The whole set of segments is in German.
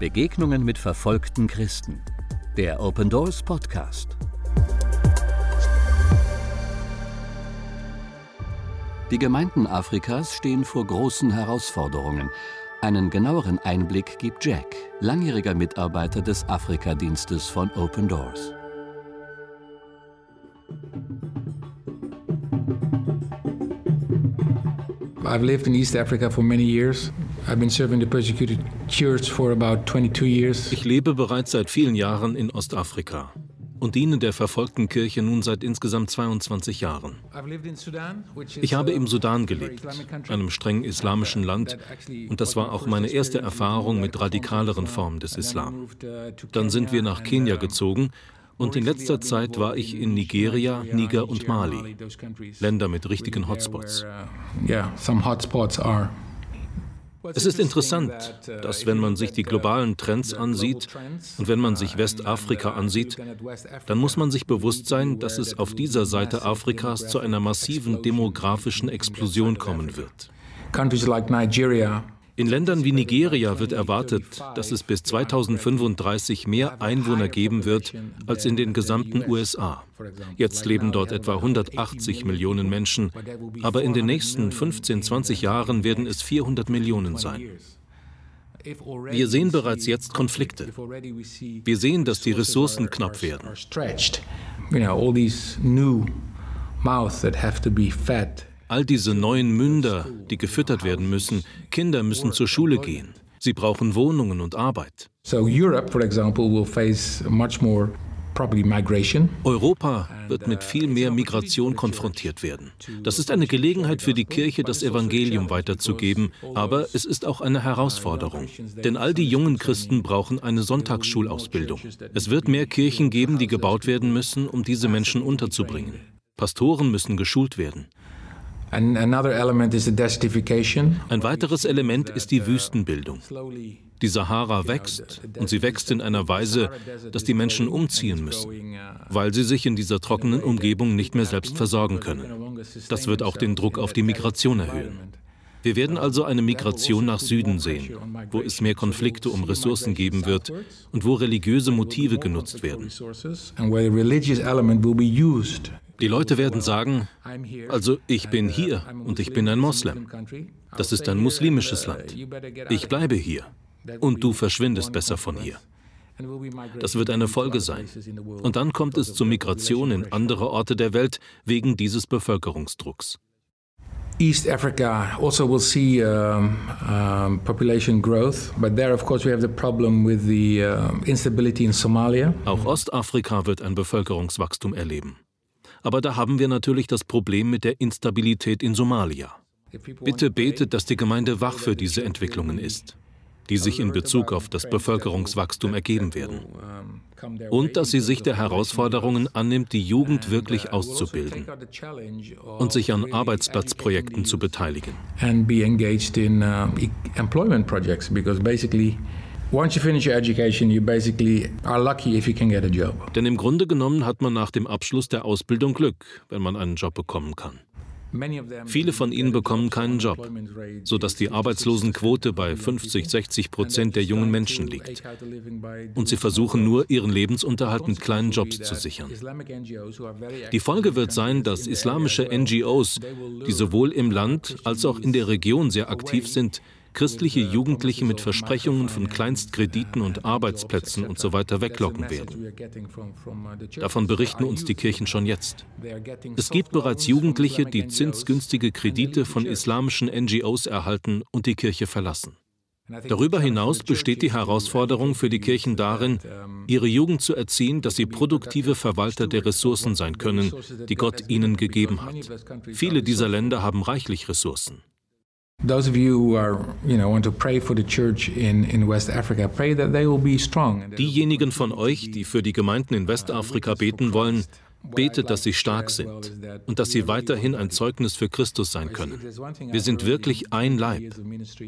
Begegnungen mit verfolgten Christen. Der Open Doors Podcast. Die Gemeinden Afrikas stehen vor großen Herausforderungen. Einen genaueren Einblick gibt Jack, langjähriger Mitarbeiter des Afrikadienstes von Open Doors. I've lived in East Africa for many years. I've been serving the persecuted church for about 22 years. Ich lebe bereits seit vielen Jahren in Ostafrika und diene der verfolgten Kirche nun seit insgesamt 22 Jahren. Ich habe im Sudan gelebt, einem streng islamischen Land, und das war auch meine erste Erfahrung mit radikaleren Formen des Islam. Dann sind wir nach Kenia gezogen und in letzter Zeit war ich in Nigeria, Niger und Mali, Länder mit richtigen Hotspots. Es ist interessant, dass wenn man sich die globalen Trends ansieht und wenn man sich Westafrika ansieht, dann muss man sich bewusst sein, dass es auf dieser Seite Afrikas zu einer massiven demografischen Explosion kommen wird. Countries like Nigeria in Ländern wie Nigeria wird erwartet, dass es bis 2035 mehr Einwohner geben wird als in den gesamten USA. Jetzt leben dort etwa 180 Millionen Menschen, aber in den nächsten 15, 20 Jahren werden es 400 Millionen sein. Wir sehen bereits jetzt Konflikte. Wir sehen, dass die Ressourcen knapp werden. All diese neuen Münder, die gefüttert werden müssen, Kinder müssen zur Schule gehen. Sie brauchen Wohnungen und Arbeit. Europa wird mit viel mehr Migration konfrontiert werden. Das ist eine Gelegenheit für die Kirche, das Evangelium weiterzugeben, aber es ist auch eine Herausforderung. Denn all die jungen Christen brauchen eine Sonntagsschulausbildung. Es wird mehr Kirchen geben, die gebaut werden müssen, um diese Menschen unterzubringen. Pastoren müssen geschult werden. Ein weiteres Element ist die Wüstenbildung. Die Sahara wächst und sie wächst in einer Weise, dass die Menschen umziehen müssen, weil sie sich in dieser trockenen Umgebung nicht mehr selbst versorgen können. Das wird auch den Druck auf die Migration erhöhen. Wir werden also eine Migration nach Süden sehen, wo es mehr Konflikte um Ressourcen geben wird und wo religiöse Motive genutzt werden. Die Leute werden sagen, also ich bin hier und ich bin ein Moslem. Das ist ein muslimisches Land. Ich bleibe hier und du verschwindest besser von hier. Das wird eine Folge sein. Und dann kommt es zur Migration in andere Orte der Welt wegen dieses Bevölkerungsdrucks. East Africa also will see um, um, population growth, but there, of course, we have the problem with the uh, instability in Somalia. Auch Ostafrika wird ein Bevölkerungswachstum erleben. Aber da haben wir natürlich das Problem mit der Instabilität in Somalia. Bitte betet, dass die Gemeinde wach für diese Entwicklungen ist, die sich in Bezug auf das Bevölkerungswachstum ergeben werden. Und dass sie sich der Herausforderungen annimmt, die Jugend wirklich auszubilden und sich an Arbeitsplatzprojekten zu beteiligen. And be engaged in uh, employment projects because basically Once you finish your education, you basically are lucky if you can get a job. Denn im Grunde genommen hat man nach dem Abschluss der Ausbildung Glück, wenn man einen Job bekommen kann. Viele von ihnen bekommen keinen Job, sodass die Arbeitslosenquote bei 50, 60 Prozent der jungen Menschen liegt. Und sie versuchen nur, ihren Lebensunterhalt mit kleinen Jobs zu sichern. Die Folge wird sein, dass islamische NGOs, die sowohl im Land als auch in der Region sehr aktiv sind, christliche Jugendliche mit Versprechungen von Kleinstkrediten und Arbeitsplätzen usw. So weglocken werden. Davon berichten uns die Kirchen schon jetzt. Es gibt bereits Jugendliche, die zinsgünstige Kredite von islamischen NGOs erhalten und die Kirche verlassen. Darüber hinaus besteht die Herausforderung für die Kirchen darin, ihre Jugend zu erziehen, dass sie produktive Verwalter der Ressourcen sein können, die Gott ihnen gegeben hat. Viele dieser Länder haben reichlich Ressourcen. Those of you who are, you know, want to pray for the church in, in West Africa, pray that they will be strong. Diejenigen von euch, die für die Gemeinden in Westafrika beten wollen, betet, dass sie stark sind und dass sie weiterhin ein Zeugnis für Christus sein können. Wir sind wirklich ein Leib.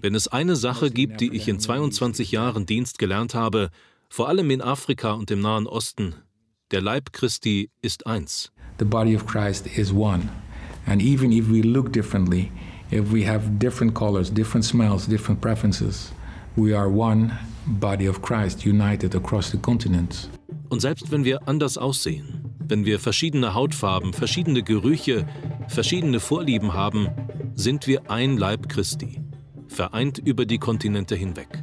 Wenn es eine Sache gibt, die ich in 22 Jahren Dienst gelernt habe, vor allem in Afrika und im Nahen Osten, der Leib Christi ist eins. The body of Christ is one. And even if we look differently, if we have different colors, different smells, different preferences, We are one body of Christ united across the continents. Und selbst wenn wir anders aussehen, wenn wir verschiedene Hautfarben, verschiedene Gerüche, verschiedene Vorlieben haben, sind wir ein Leib Christi, vereint über die Kontinente hinweg.